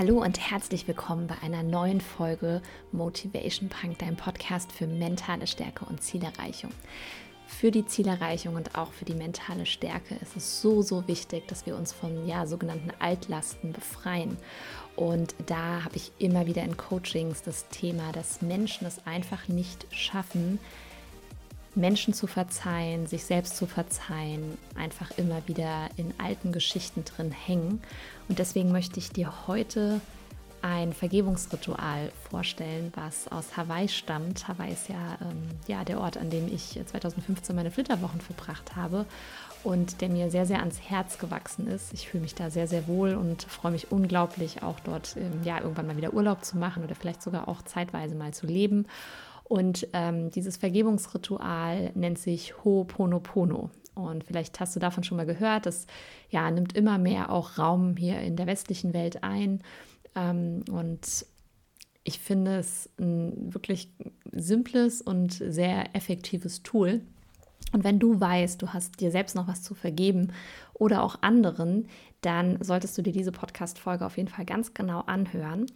Hallo und herzlich willkommen bei einer neuen Folge Motivation Punk, dein Podcast für mentale Stärke und Zielerreichung. Für die Zielerreichung und auch für die mentale Stärke ist es so, so wichtig, dass wir uns von ja, sogenannten Altlasten befreien. Und da habe ich immer wieder in Coachings das Thema, dass Menschen es einfach nicht schaffen, Menschen zu verzeihen, sich selbst zu verzeihen, einfach immer wieder in alten Geschichten drin hängen. Und deswegen möchte ich dir heute ein Vergebungsritual vorstellen, was aus Hawaii stammt. Hawaii ist ja, ähm, ja der Ort, an dem ich 2015 meine Flitterwochen verbracht habe und der mir sehr, sehr ans Herz gewachsen ist. Ich fühle mich da sehr, sehr wohl und freue mich unglaublich, auch dort ähm, ja, irgendwann mal wieder Urlaub zu machen oder vielleicht sogar auch zeitweise mal zu leben. Und ähm, dieses Vergebungsritual nennt sich Ho'oponopono. Und vielleicht hast du davon schon mal gehört. Das ja, nimmt immer mehr auch Raum hier in der westlichen Welt ein. Ähm, und ich finde es ein wirklich simples und sehr effektives Tool. Und wenn du weißt, du hast dir selbst noch was zu vergeben oder auch anderen, dann solltest du dir diese Podcast-Folge auf jeden Fall ganz genau anhören.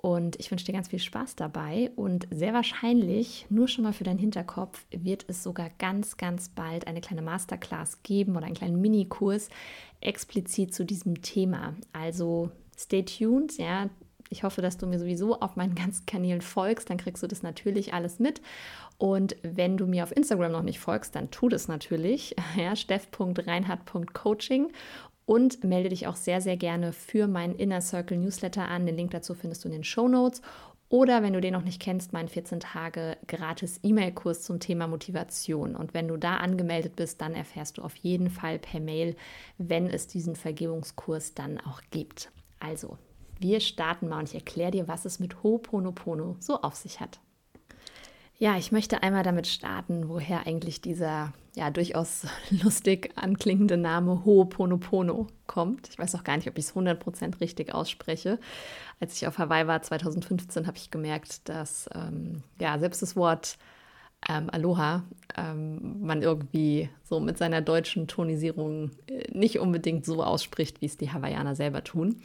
Und ich wünsche dir ganz viel Spaß dabei. Und sehr wahrscheinlich, nur schon mal für deinen Hinterkopf, wird es sogar ganz, ganz bald eine kleine Masterclass geben oder einen kleinen Minikurs explizit zu diesem Thema. Also stay tuned, ja. Ich hoffe, dass du mir sowieso auf meinen ganzen Kanälen folgst, dann kriegst du das natürlich alles mit. Und wenn du mir auf Instagram noch nicht folgst, dann tu das natürlich. Ja, steff.reinhard.coaching und melde dich auch sehr, sehr gerne für meinen Inner Circle Newsletter an. Den Link dazu findest du in den Show Notes. Oder wenn du den noch nicht kennst, meinen 14 Tage gratis E-Mail-Kurs zum Thema Motivation. Und wenn du da angemeldet bist, dann erfährst du auf jeden Fall per Mail, wenn es diesen Vergebungskurs dann auch gibt. Also, wir starten mal und ich erkläre dir, was es mit Ho'oponopono so auf sich hat. Ja, ich möchte einmal damit starten, woher eigentlich dieser ja durchaus lustig anklingende Name Ho'oponopono kommt. Ich weiß auch gar nicht, ob ich es 100% richtig ausspreche. Als ich auf Hawaii war 2015, habe ich gemerkt, dass ähm, ja selbst das Wort ähm, Aloha ähm, man irgendwie so mit seiner deutschen Tonisierung äh, nicht unbedingt so ausspricht, wie es die Hawaiianer selber tun.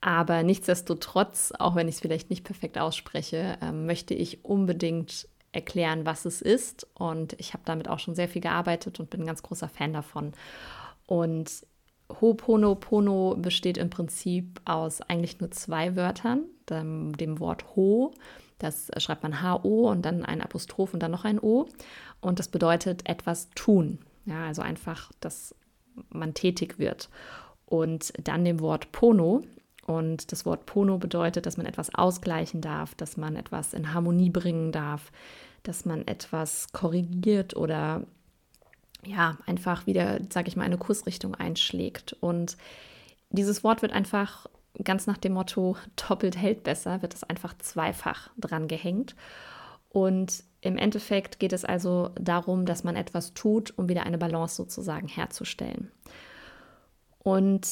Aber nichtsdestotrotz, auch wenn ich es vielleicht nicht perfekt ausspreche, ähm, möchte ich unbedingt erklären, was es ist. Und ich habe damit auch schon sehr viel gearbeitet und bin ein ganz großer Fan davon. Und Ho'oponopono besteht im Prinzip aus eigentlich nur zwei Wörtern, dem, dem Wort Ho, das schreibt man H-O und dann ein Apostroph und dann noch ein O. Und das bedeutet etwas tun. Ja, also einfach, dass man tätig wird. Und dann dem Wort Pono. Und das Wort Pono bedeutet, dass man etwas ausgleichen darf, dass man etwas in Harmonie bringen darf, dass man etwas korrigiert oder ja, einfach wieder, sage ich mal, eine Kursrichtung einschlägt. Und dieses Wort wird einfach ganz nach dem Motto doppelt hält besser, wird es einfach zweifach dran gehängt. Und im Endeffekt geht es also darum, dass man etwas tut, um wieder eine Balance sozusagen herzustellen. Und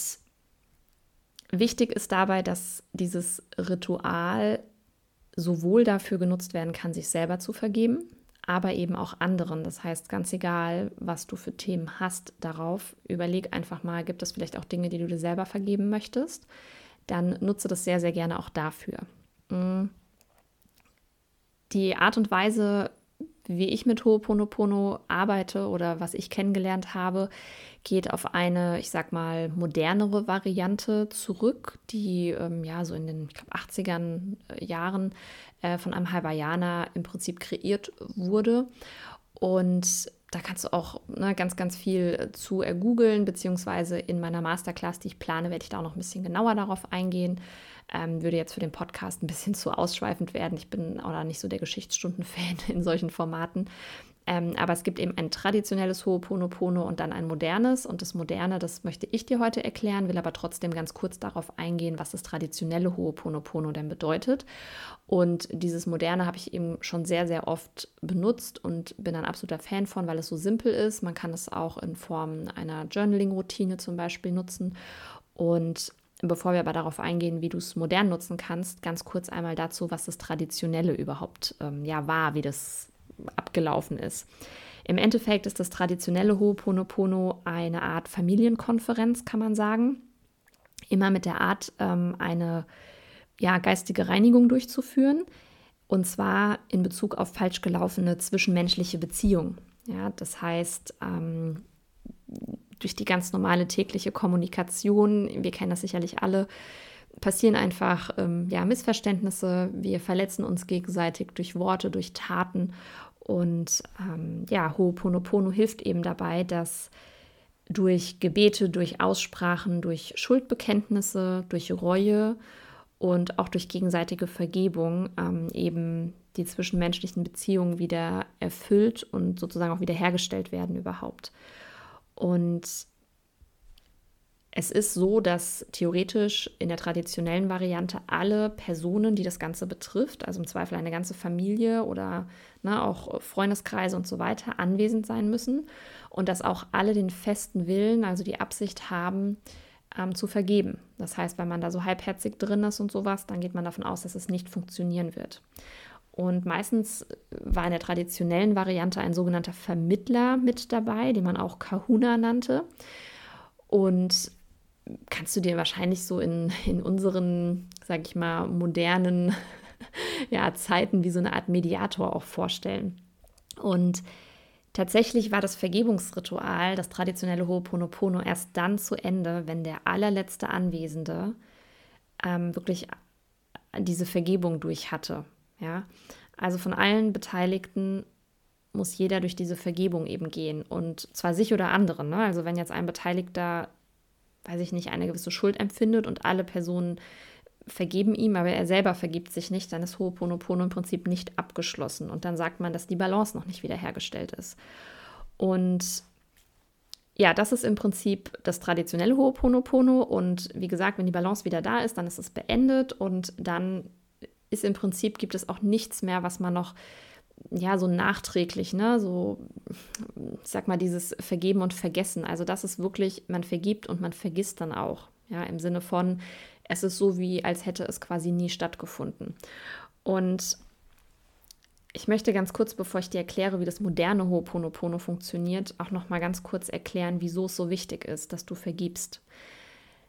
wichtig ist dabei, dass dieses Ritual sowohl dafür genutzt werden kann, sich selber zu vergeben, aber eben auch anderen. Das heißt, ganz egal, was du für Themen hast darauf, überleg einfach mal, gibt es vielleicht auch Dinge, die du dir selber vergeben möchtest? Dann nutze das sehr, sehr gerne auch dafür. Mm. Die Art und Weise, wie ich mit Ho'oponopono arbeite oder was ich kennengelernt habe, geht auf eine, ich sag mal, modernere Variante zurück, die ähm, ja so in den ich glaub, 80ern äh, Jahren äh, von einem Hawaiianer im Prinzip kreiert wurde. Und da kannst du auch ne, ganz, ganz viel zu ergoogeln, beziehungsweise in meiner Masterclass, die ich plane, werde ich da auch noch ein bisschen genauer darauf eingehen. Ähm, würde jetzt für den Podcast ein bisschen zu ausschweifend werden. Ich bin auch nicht so der Geschichtsstunden-Fan in solchen Formaten. Ähm, aber es gibt eben ein traditionelles Ho'oponopono und dann ein modernes. Und das Moderne, das möchte ich dir heute erklären, will aber trotzdem ganz kurz darauf eingehen, was das traditionelle Ho'oponopono denn bedeutet. Und dieses Moderne habe ich eben schon sehr, sehr oft benutzt und bin ein absoluter Fan von, weil es so simpel ist. Man kann es auch in Form einer Journaling-Routine zum Beispiel nutzen. Und Bevor wir aber darauf eingehen, wie du es modern nutzen kannst, ganz kurz einmal dazu, was das Traditionelle überhaupt ähm, ja war, wie das abgelaufen ist. Im Endeffekt ist das traditionelle Ho'oponopono eine Art Familienkonferenz, kann man sagen. Immer mit der Art, ähm, eine ja, geistige Reinigung durchzuführen. Und zwar in Bezug auf falsch gelaufene zwischenmenschliche Beziehungen. Ja, das heißt, ähm, durch die ganz normale tägliche Kommunikation, wir kennen das sicherlich alle, passieren einfach ähm, ja, Missverständnisse. Wir verletzen uns gegenseitig durch Worte, durch Taten. Und ähm, ja, Ho'oponopono hilft eben dabei, dass durch Gebete, durch Aussprachen, durch Schuldbekenntnisse, durch Reue und auch durch gegenseitige Vergebung ähm, eben die zwischenmenschlichen Beziehungen wieder erfüllt und sozusagen auch wiederhergestellt werden überhaupt. Und es ist so, dass theoretisch in der traditionellen Variante alle Personen, die das Ganze betrifft, also im Zweifel eine ganze Familie oder ne, auch Freundeskreise und so weiter, anwesend sein müssen und dass auch alle den festen Willen, also die Absicht haben, ähm, zu vergeben. Das heißt, wenn man da so halbherzig drin ist und sowas, dann geht man davon aus, dass es nicht funktionieren wird. Und meistens war in der traditionellen Variante ein sogenannter Vermittler mit dabei, den man auch Kahuna nannte. Und kannst du dir wahrscheinlich so in, in unseren, sag ich mal, modernen ja, Zeiten wie so eine Art Mediator auch vorstellen. Und tatsächlich war das Vergebungsritual, das traditionelle Ho'oponopono, erst dann zu Ende, wenn der allerletzte Anwesende ähm, wirklich diese Vergebung durch hatte. Ja? Also von allen Beteiligten muss jeder durch diese Vergebung eben gehen. Und zwar sich oder andere. Ne? Also wenn jetzt ein Beteiligter weiß ich nicht, eine gewisse Schuld empfindet und alle Personen vergeben ihm, aber er selber vergibt sich nicht, dann ist Ho'oponopono im Prinzip nicht abgeschlossen. Und dann sagt man, dass die Balance noch nicht wiederhergestellt ist. Und ja, das ist im Prinzip das traditionelle Ho'oponopono. Und wie gesagt, wenn die Balance wieder da ist, dann ist es beendet und dann ist im Prinzip, gibt es auch nichts mehr, was man noch ja, so nachträglich, ne, so, ich sag mal, dieses Vergeben und Vergessen. Also, das ist wirklich, man vergibt und man vergisst dann auch. Ja, im Sinne von, es ist so wie, als hätte es quasi nie stattgefunden. Und ich möchte ganz kurz, bevor ich dir erkläre, wie das moderne Ho'oponopono funktioniert, auch noch mal ganz kurz erklären, wieso es so wichtig ist, dass du vergibst.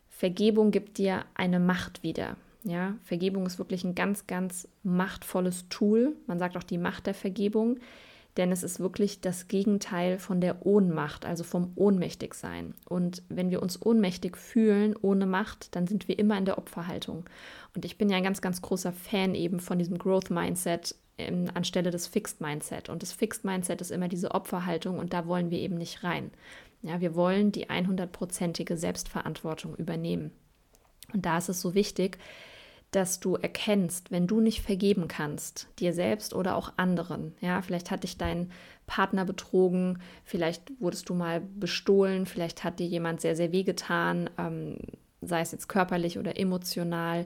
Vergebung gibt dir eine Macht wieder. Ja, Vergebung ist wirklich ein ganz, ganz machtvolles Tool. Man sagt auch die Macht der Vergebung, denn es ist wirklich das Gegenteil von der Ohnmacht, also vom Ohnmächtigsein. Und wenn wir uns ohnmächtig fühlen, ohne Macht, dann sind wir immer in der Opferhaltung. Und ich bin ja ein ganz, ganz großer Fan eben von diesem Growth Mindset ähm, anstelle des Fixed Mindset. Und das Fixed Mindset ist immer diese Opferhaltung und da wollen wir eben nicht rein. Ja, wir wollen die 100%ige Selbstverantwortung übernehmen. Und da ist es so wichtig, dass du erkennst, wenn du nicht vergeben kannst, dir selbst oder auch anderen. Ja, vielleicht hat dich dein Partner betrogen, vielleicht wurdest du mal bestohlen, vielleicht hat dir jemand sehr, sehr wehgetan, ähm, sei es jetzt körperlich oder emotional,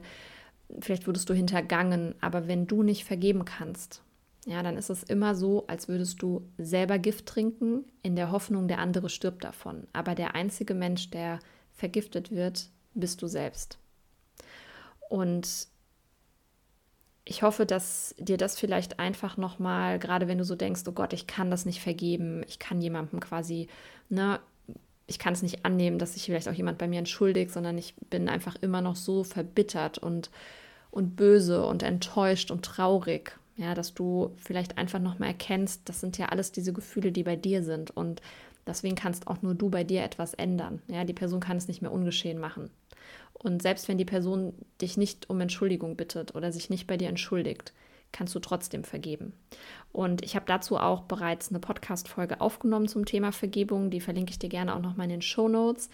vielleicht wurdest du hintergangen, aber wenn du nicht vergeben kannst, ja, dann ist es immer so, als würdest du selber Gift trinken, in der Hoffnung, der andere stirbt davon. Aber der einzige Mensch, der vergiftet wird, bist du selbst. Und ich hoffe, dass dir das vielleicht einfach nochmal, gerade wenn du so denkst, oh Gott, ich kann das nicht vergeben, ich kann jemandem quasi, ne, ich kann es nicht annehmen, dass sich vielleicht auch jemand bei mir entschuldigt, sondern ich bin einfach immer noch so verbittert und, und böse und enttäuscht und traurig. Ja, dass du vielleicht einfach nochmal erkennst, das sind ja alles diese Gefühle, die bei dir sind. Und deswegen kannst auch nur du bei dir etwas ändern. Ja, die Person kann es nicht mehr ungeschehen machen. Und selbst wenn die Person dich nicht um Entschuldigung bittet oder sich nicht bei dir entschuldigt, kannst du trotzdem vergeben. Und ich habe dazu auch bereits eine Podcast-Folge aufgenommen zum Thema Vergebung. Die verlinke ich dir gerne auch nochmal in den Show Notes.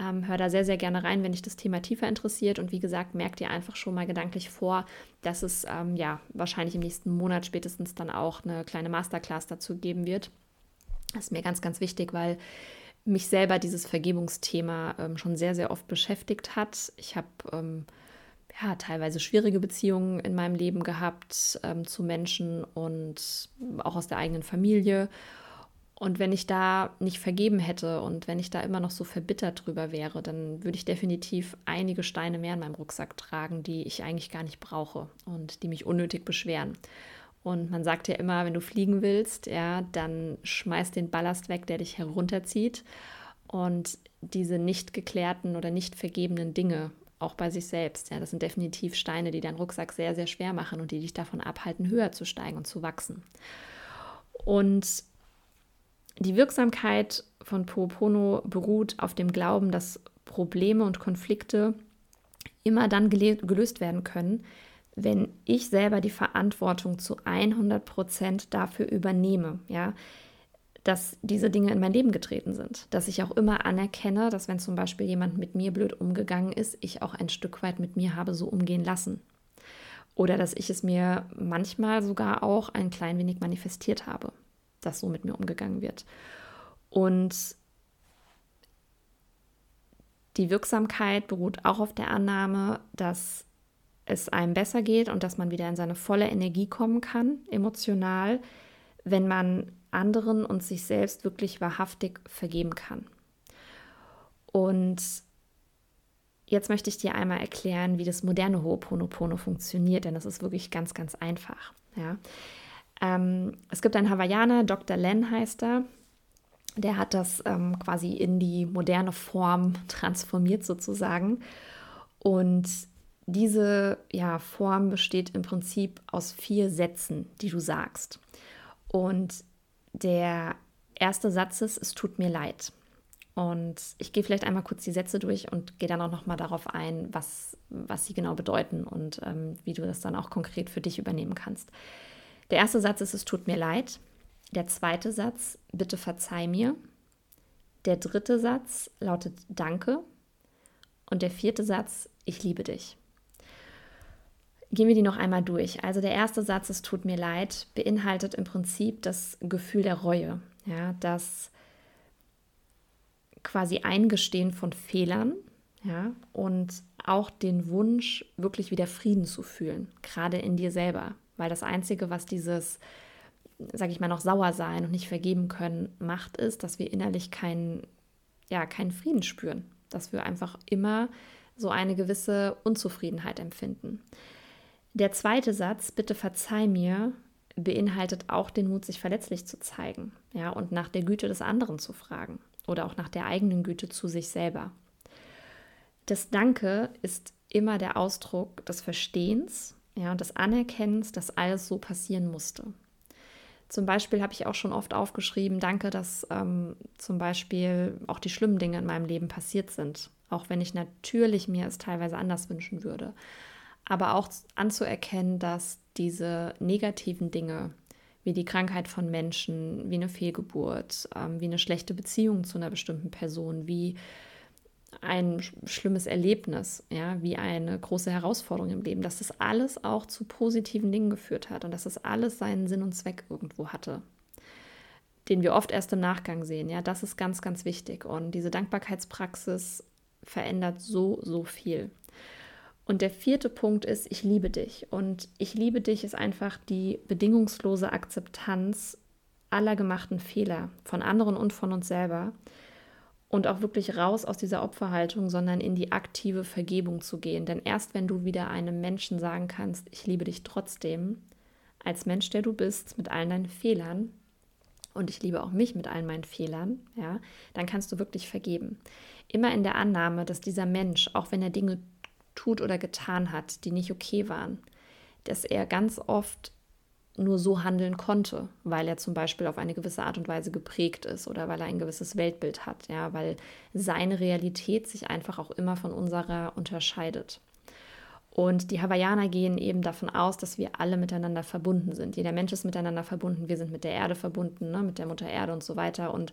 Ähm, hör da sehr, sehr gerne rein, wenn dich das Thema tiefer interessiert. Und wie gesagt, merk dir einfach schon mal gedanklich vor, dass es ähm, ja wahrscheinlich im nächsten Monat spätestens dann auch eine kleine Masterclass dazu geben wird. Das ist mir ganz, ganz wichtig, weil mich selber dieses Vergebungsthema ähm, schon sehr, sehr oft beschäftigt hat. Ich habe ähm, ja, teilweise schwierige Beziehungen in meinem Leben gehabt ähm, zu Menschen und auch aus der eigenen Familie. Und wenn ich da nicht vergeben hätte und wenn ich da immer noch so verbittert drüber wäre, dann würde ich definitiv einige Steine mehr in meinem Rucksack tragen, die ich eigentlich gar nicht brauche und die mich unnötig beschweren. Und man sagt ja immer, wenn du fliegen willst, ja, dann schmeiß den Ballast weg, der dich herunterzieht. Und diese nicht geklärten oder nicht vergebenen Dinge auch bei sich selbst. Ja, das sind definitiv Steine, die deinen Rucksack sehr, sehr schwer machen und die dich davon abhalten, höher zu steigen und zu wachsen. Und die Wirksamkeit von Po'opono beruht auf dem Glauben, dass Probleme und Konflikte immer dann gelöst werden können, wenn ich selber die Verantwortung zu 100 Prozent dafür übernehme, ja, dass diese Dinge in mein Leben getreten sind. Dass ich auch immer anerkenne, dass wenn zum Beispiel jemand mit mir blöd umgegangen ist, ich auch ein Stück weit mit mir habe so umgehen lassen. Oder dass ich es mir manchmal sogar auch ein klein wenig manifestiert habe, dass so mit mir umgegangen wird. Und die Wirksamkeit beruht auch auf der Annahme, dass es einem besser geht und dass man wieder in seine volle Energie kommen kann, emotional, wenn man anderen und sich selbst wirklich wahrhaftig vergeben kann. Und jetzt möchte ich dir einmal erklären, wie das moderne Ho'oponopono funktioniert, denn das ist wirklich ganz, ganz einfach. Ja. Ähm, es gibt einen Hawaiianer, Dr. Len heißt er, der hat das ähm, quasi in die moderne Form transformiert sozusagen. Und diese ja, Form besteht im Prinzip aus vier Sätzen, die du sagst. Und der erste Satz ist, es tut mir leid. Und ich gehe vielleicht einmal kurz die Sätze durch und gehe dann auch nochmal darauf ein, was, was sie genau bedeuten und ähm, wie du das dann auch konkret für dich übernehmen kannst. Der erste Satz ist, es tut mir leid. Der zweite Satz, bitte verzeih mir. Der dritte Satz lautet Danke. Und der vierte Satz, ich liebe dich. Gehen wir die noch einmal durch. Also der erste Satz, es tut mir leid, beinhaltet im Prinzip das Gefühl der Reue, ja, das quasi Eingestehen von Fehlern, ja, und auch den Wunsch, wirklich wieder Frieden zu fühlen, gerade in dir selber, weil das Einzige, was dieses sage ich mal, noch sauer sein und nicht vergeben können, macht, ist, dass wir innerlich keinen, ja, keinen Frieden spüren. Dass wir einfach immer so eine gewisse Unzufriedenheit empfinden. Der zweite Satz, bitte verzeih mir, beinhaltet auch den Mut, sich verletzlich zu zeigen, ja, und nach der Güte des anderen zu fragen oder auch nach der eigenen Güte zu sich selber. Das Danke ist immer der Ausdruck des Verstehens, ja, und des Anerkennens, dass alles so passieren musste. Zum Beispiel habe ich auch schon oft aufgeschrieben, danke, dass ähm, zum Beispiel auch die schlimmen Dinge in meinem Leben passiert sind. Auch wenn ich natürlich mir es teilweise anders wünschen würde. Aber auch anzuerkennen, dass diese negativen Dinge, wie die Krankheit von Menschen, wie eine Fehlgeburt, ähm, wie eine schlechte Beziehung zu einer bestimmten Person, wie ein schlimmes Erlebnis, ja, wie eine große Herausforderung im Leben, dass das alles auch zu positiven Dingen geführt hat und dass das alles seinen Sinn und Zweck irgendwo hatte, den wir oft erst im Nachgang sehen. Ja, das ist ganz, ganz wichtig. Und diese Dankbarkeitspraxis verändert so, so viel. Und der vierte Punkt ist, ich liebe dich. Und ich liebe dich ist einfach die bedingungslose Akzeptanz aller gemachten Fehler von anderen und von uns selber und auch wirklich raus aus dieser Opferhaltung, sondern in die aktive Vergebung zu gehen. Denn erst wenn du wieder einem Menschen sagen kannst, ich liebe dich trotzdem, als Mensch, der du bist, mit allen deinen Fehlern, und ich liebe auch mich mit allen meinen Fehlern, ja, dann kannst du wirklich vergeben. Immer in der Annahme, dass dieser Mensch, auch wenn er Dinge tut oder getan hat, die nicht okay waren, dass er ganz oft nur so handeln konnte, weil er zum Beispiel auf eine gewisse Art und Weise geprägt ist oder weil er ein gewisses Weltbild hat, ja, weil seine Realität sich einfach auch immer von unserer unterscheidet. Und die Hawaiianer gehen eben davon aus, dass wir alle miteinander verbunden sind. Jeder Mensch ist miteinander verbunden, wir sind mit der Erde verbunden, ne, mit der Mutter Erde und so weiter. Und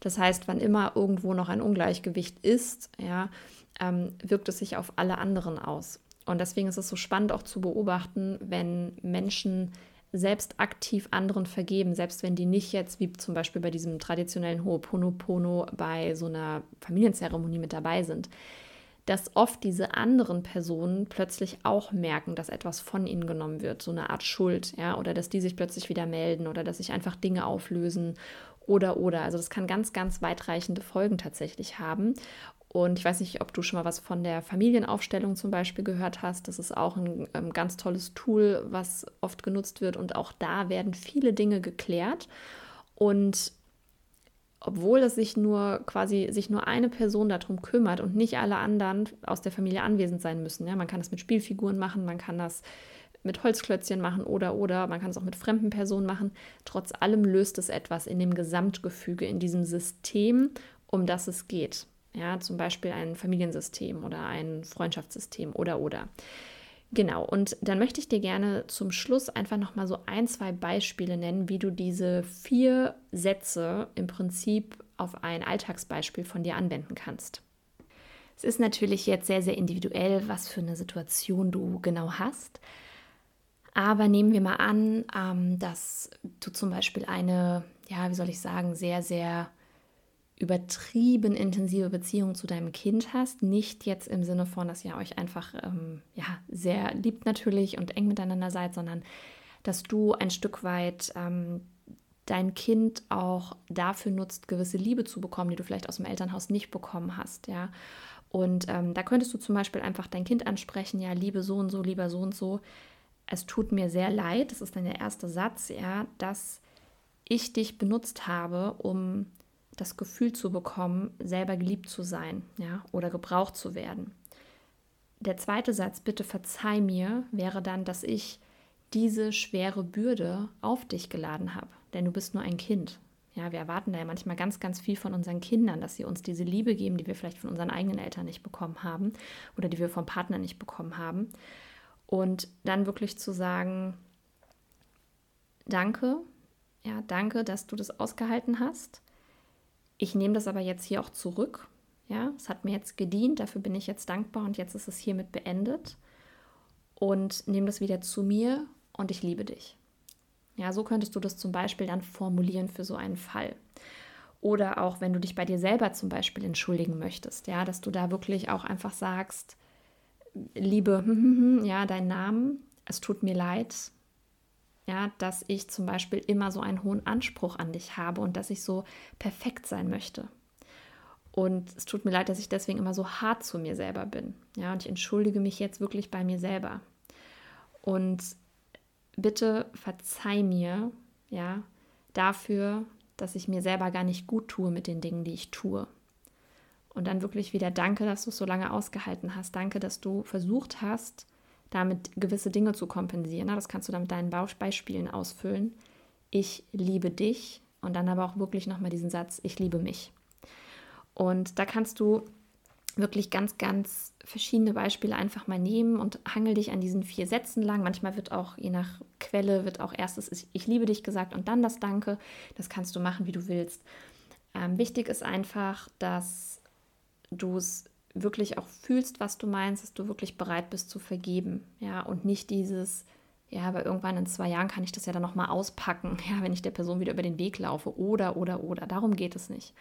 das heißt, wann immer irgendwo noch ein Ungleichgewicht ist, ja, ähm, wirkt es sich auf alle anderen aus. Und deswegen ist es so spannend auch zu beobachten, wenn Menschen selbst aktiv anderen vergeben, selbst wenn die nicht jetzt, wie zum Beispiel bei diesem traditionellen Ho'oponopono, bei so einer Familienzeremonie mit dabei sind, dass oft diese anderen Personen plötzlich auch merken, dass etwas von ihnen genommen wird, so eine Art Schuld, ja, oder dass die sich plötzlich wieder melden oder dass sich einfach Dinge auflösen oder oder. Also das kann ganz, ganz weitreichende Folgen tatsächlich haben. Und ich weiß nicht, ob du schon mal was von der Familienaufstellung zum Beispiel gehört hast. Das ist auch ein ähm, ganz tolles Tool, was oft genutzt wird. Und auch da werden viele Dinge geklärt. Und obwohl es sich nur quasi sich nur eine Person darum kümmert und nicht alle anderen aus der Familie anwesend sein müssen. Ja, man kann das mit Spielfiguren machen, man kann das mit Holzklötzchen machen oder oder man kann es auch mit fremden Personen machen. Trotz allem löst es etwas in dem Gesamtgefüge, in diesem System, um das es geht. Ja, zum Beispiel ein Familiensystem oder ein Freundschaftssystem oder oder. Genau, und dann möchte ich dir gerne zum Schluss einfach nochmal so ein, zwei Beispiele nennen, wie du diese vier Sätze im Prinzip auf ein Alltagsbeispiel von dir anwenden kannst. Es ist natürlich jetzt sehr, sehr individuell, was für eine Situation du genau hast. Aber nehmen wir mal an, ähm, dass du zum Beispiel eine, ja, wie soll ich sagen, sehr, sehr übertrieben intensive Beziehung zu deinem Kind hast. Nicht jetzt im Sinne von, dass ihr euch einfach ähm, ja, sehr liebt natürlich und eng miteinander seid, sondern dass du ein Stück weit ähm, dein Kind auch dafür nutzt, gewisse Liebe zu bekommen, die du vielleicht aus dem Elternhaus nicht bekommen hast, ja. Und ähm, da könntest du zum Beispiel einfach dein Kind ansprechen, ja, liebe so und so, lieber so und so es tut mir sehr leid, das ist dann der erste Satz, ja, dass ich dich benutzt habe, um das Gefühl zu bekommen, selber geliebt zu sein, ja, oder gebraucht zu werden. Der zweite Satz, bitte verzeih mir, wäre dann, dass ich diese schwere Bürde auf dich geladen habe, denn du bist nur ein Kind. Ja, wir erwarten da ja manchmal ganz, ganz viel von unseren Kindern, dass sie uns diese Liebe geben, die wir vielleicht von unseren eigenen Eltern nicht bekommen haben oder die wir vom Partner nicht bekommen haben. Und dann wirklich zu sagen, danke, ja, danke, dass du das ausgehalten hast. Ich nehme das aber jetzt hier auch zurück. Ja, es hat mir jetzt gedient, dafür bin ich jetzt dankbar und jetzt ist es hiermit beendet. Und nehme das wieder zu mir und ich liebe dich. Ja, so könntest du das zum Beispiel dann formulieren für so einen Fall. Oder auch, wenn du dich bei dir selber zum Beispiel entschuldigen möchtest, ja, dass du da wirklich auch einfach sagst, liebe, ja, deinen Namen, es tut mir leid, ja, dass ich zum Beispiel immer so einen hohen Anspruch an dich habe und dass ich so perfekt sein möchte. Und es tut mir leid, dass ich deswegen immer so hart zu mir selber bin. Ja, und ich entschuldige mich jetzt wirklich bei mir selber. Und bitte verzeih mir, ja, dafür, dass ich mir selber gar nicht gut tue mit den Dingen, die ich tue. Und dann wirklich wieder danke, dass du es so lange ausgehalten hast. Danke, dass du versucht hast, damit gewisse Dinge zu kompensieren. Das kannst du dann mit deinen Beispielen ausfüllen. Ich liebe dich. Und dann aber auch wirklich nochmal diesen Satz, ich liebe mich. Und da kannst du wirklich ganz, ganz verschiedene Beispiele einfach mal nehmen und hangel dich an diesen vier Sätzen lang. Manchmal wird auch, je nach Quelle, wird auch erstes ich liebe dich gesagt und dann das Danke. Das kannst du machen, wie du willst. Ähm, wichtig ist einfach, dass du es wirklich auch fühlst, was du meinst, dass du wirklich bereit bist zu vergeben, ja, und nicht dieses, ja, aber irgendwann in zwei Jahren kann ich das ja dann nochmal auspacken, ja, wenn ich der Person wieder über den Weg laufe oder, oder, oder. Darum geht es nicht.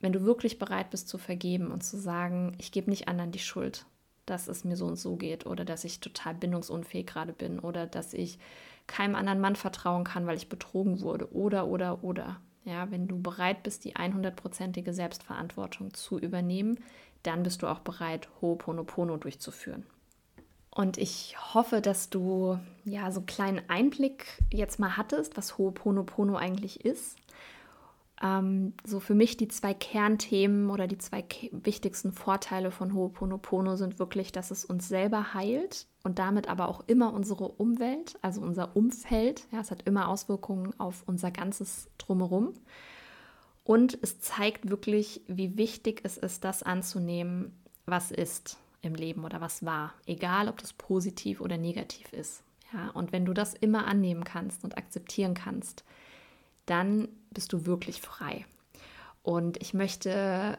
Wenn du wirklich bereit bist zu vergeben und zu sagen, ich gebe nicht anderen die Schuld, dass es mir so und so geht oder dass ich total bindungsunfähig gerade bin oder dass ich keinem anderen Mann vertrauen kann, weil ich betrogen wurde oder, oder, oder. Ja, wenn du bereit bist, die 100%ige Selbstverantwortung zu übernehmen, dann bist du auch bereit, Ho'oponopono durchzuführen. Und ich hoffe, dass du ja so einen kleinen Einblick jetzt mal hattest, was Ho'oponopono eigentlich ist. Ähm, so für mich die zwei Kernthemen oder die zwei wichtigsten Vorteile von Ho'oponopono sind wirklich, dass es uns selber heilt und damit aber auch immer unsere Umwelt, also unser Umfeld. Ja, es hat immer Auswirkungen auf unser ganzes Drumherum. Und es zeigt wirklich, wie wichtig es ist, das anzunehmen, was ist im Leben oder was war, egal ob das positiv oder negativ ist. Ja, und wenn du das immer annehmen kannst und akzeptieren kannst, dann bist du wirklich frei. Und ich möchte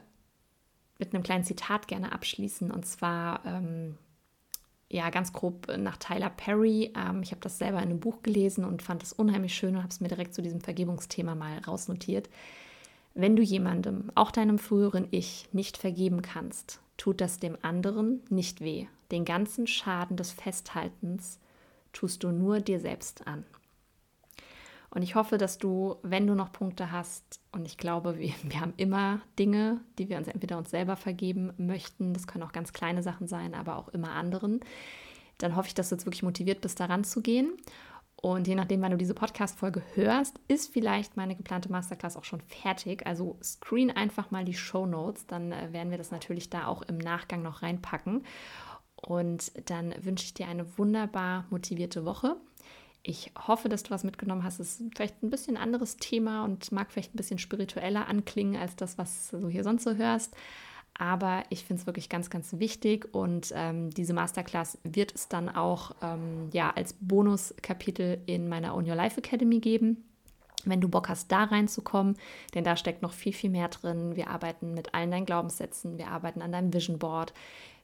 mit einem kleinen Zitat gerne abschließen und zwar ähm, ja, ganz grob nach Tyler Perry. Ähm, ich habe das selber in einem Buch gelesen und fand es unheimlich schön und habe es mir direkt zu diesem Vergebungsthema mal rausnotiert. Wenn du jemandem, auch deinem früheren Ich, nicht vergeben kannst, tut das dem anderen nicht weh. Den ganzen Schaden des Festhaltens tust du nur dir selbst an. Und ich hoffe, dass du, wenn du noch Punkte hast, und ich glaube, wir, wir haben immer Dinge, die wir uns entweder uns selber vergeben möchten, das können auch ganz kleine Sachen sein, aber auch immer anderen, dann hoffe ich, dass du jetzt wirklich motiviert bist, daran zu gehen. Und je nachdem, wann du diese Podcast-Folge hörst, ist vielleicht meine geplante Masterclass auch schon fertig. Also screen einfach mal die Show Notes, dann äh, werden wir das natürlich da auch im Nachgang noch reinpacken. Und dann wünsche ich dir eine wunderbar motivierte Woche. Ich hoffe, dass du was mitgenommen hast. Es ist vielleicht ein bisschen anderes Thema und mag vielleicht ein bisschen spiritueller anklingen als das, was du hier sonst so hörst. Aber ich finde es wirklich ganz, ganz wichtig und ähm, diese Masterclass wird es dann auch ähm, ja, als Bonuskapitel in meiner Own Your Life Academy geben. Wenn du Bock hast, da reinzukommen, denn da steckt noch viel, viel mehr drin. Wir arbeiten mit allen deinen Glaubenssätzen, wir arbeiten an deinem Vision Board,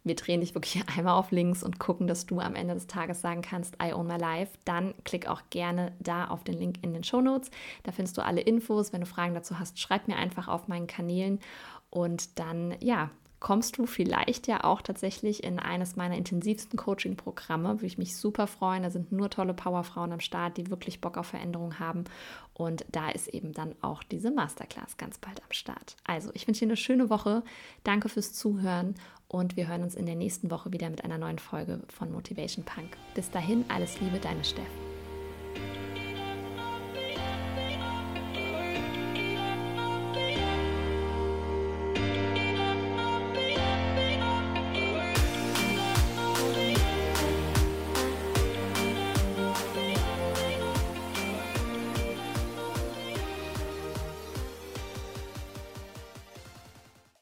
wir drehen dich wirklich einmal auf links und gucken, dass du am Ende des Tages sagen kannst, I own my life. Dann klick auch gerne da auf den Link in den Show Notes. Da findest du alle Infos. Wenn du Fragen dazu hast, schreib mir einfach auf meinen Kanälen und dann, ja, kommst du vielleicht ja auch tatsächlich in eines meiner intensivsten Coaching-Programme. Würde ich mich super freuen. Da sind nur tolle Powerfrauen am Start, die wirklich Bock auf Veränderung haben. Und da ist eben dann auch diese Masterclass ganz bald am Start. Also, ich wünsche dir eine schöne Woche. Danke fürs Zuhören und wir hören uns in der nächsten Woche wieder mit einer neuen Folge von Motivation Punk. Bis dahin, alles Liebe, deine Steff.